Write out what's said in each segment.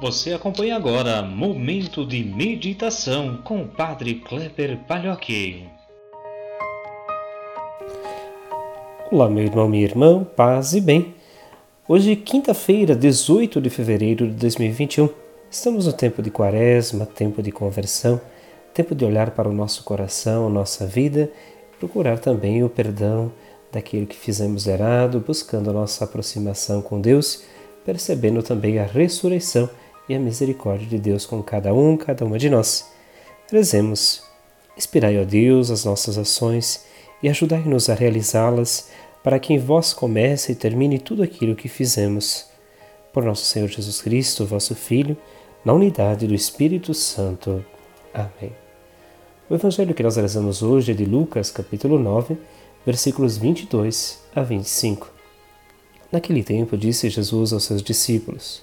Você acompanha agora Momento de Meditação com o Padre Kleber Palhoque. Olá, meu irmão, minha irmã, paz e bem. Hoje, quinta-feira, 18 de fevereiro de 2021. Estamos no tempo de quaresma, tempo de conversão, tempo de olhar para o nosso coração, nossa vida, procurar também o perdão daquilo que fizemos errado, buscando a nossa aproximação com Deus, percebendo também a ressurreição e a misericórdia de Deus com cada um, cada uma de nós. Rezemos. Inspirai, ó Deus, as nossas ações e ajudai-nos a realizá-las, para que em vós comece e termine tudo aquilo que fizemos. Por nosso Senhor Jesus Cristo, vosso Filho, na unidade do Espírito Santo. Amém. O evangelho que nós rezamos hoje é de Lucas, capítulo 9, versículos 22 a 25. Naquele tempo disse Jesus aos seus discípulos: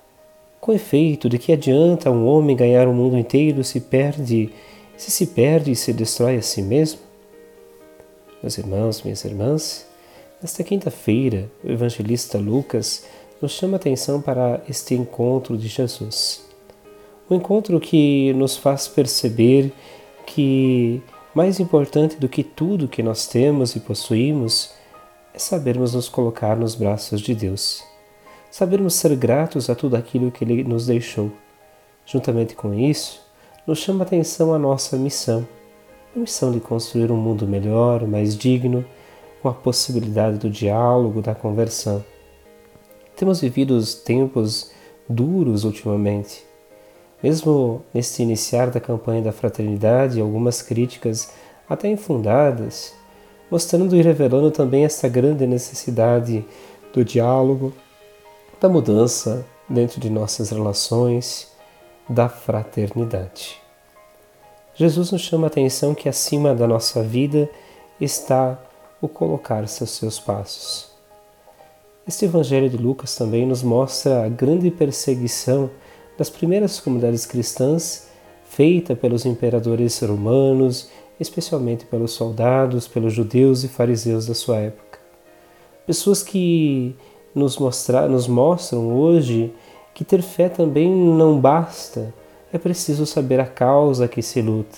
Com efeito, de que adianta um homem ganhar o mundo inteiro se perde, se se perde e se destrói a si mesmo? Meus irmãos, minhas irmãs, nesta quinta-feira, o evangelista Lucas nos chama atenção para este encontro de Jesus. Um encontro que nos faz perceber que, mais importante do que tudo que nós temos e possuímos, é sabermos nos colocar nos braços de Deus, sabermos ser gratos a tudo aquilo que Ele nos deixou. Juntamente com isso, nos chama a atenção a nossa missão, a missão de construir um mundo melhor, mais digno, com a possibilidade do diálogo, da conversão. Temos vivido tempos duros ultimamente. Mesmo neste iniciar da campanha da fraternidade, algumas críticas, até infundadas, mostrando e revelando também essa grande necessidade do diálogo, da mudança dentro de nossas relações, da fraternidade. Jesus nos chama a atenção que acima da nossa vida está o colocar-se aos seus passos. Este Evangelho de Lucas também nos mostra a grande perseguição das primeiras comunidades cristãs feita pelos imperadores romanos especialmente pelos soldados, pelos judeus e fariseus da sua época. Pessoas que nos, mostrar, nos mostram hoje que ter fé também não basta, é preciso saber a causa que se luta.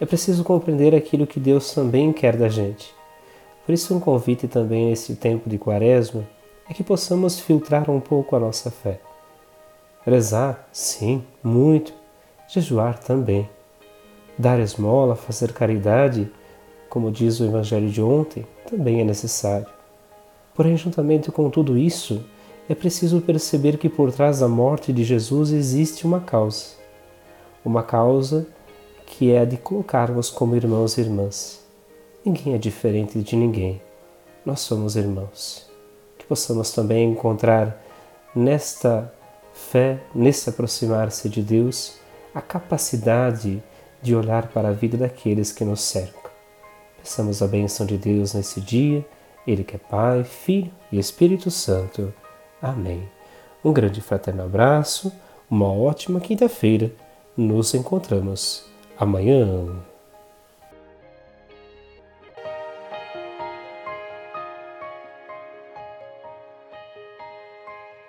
É preciso compreender aquilo que Deus também quer da gente. Por isso, um convite também nesse tempo de quaresma é que possamos filtrar um pouco a nossa fé. Rezar, sim, muito. Jejuar também Dar esmola, fazer caridade, como diz o Evangelho de ontem, também é necessário. Porém, juntamente com tudo isso, é preciso perceber que por trás da morte de Jesus existe uma causa. Uma causa que é a de colocarmos como irmãos e irmãs. Ninguém é diferente de ninguém. Nós somos irmãos. Que possamos também encontrar nesta fé, nesse aproximar-se de Deus, a capacidade de olhar para a vida daqueles que nos cercam. Peçamos a bênção de Deus nesse dia, Ele que é Pai, Filho e Espírito Santo. Amém. Um grande fraterno abraço, uma ótima quinta-feira. Nos encontramos amanhã.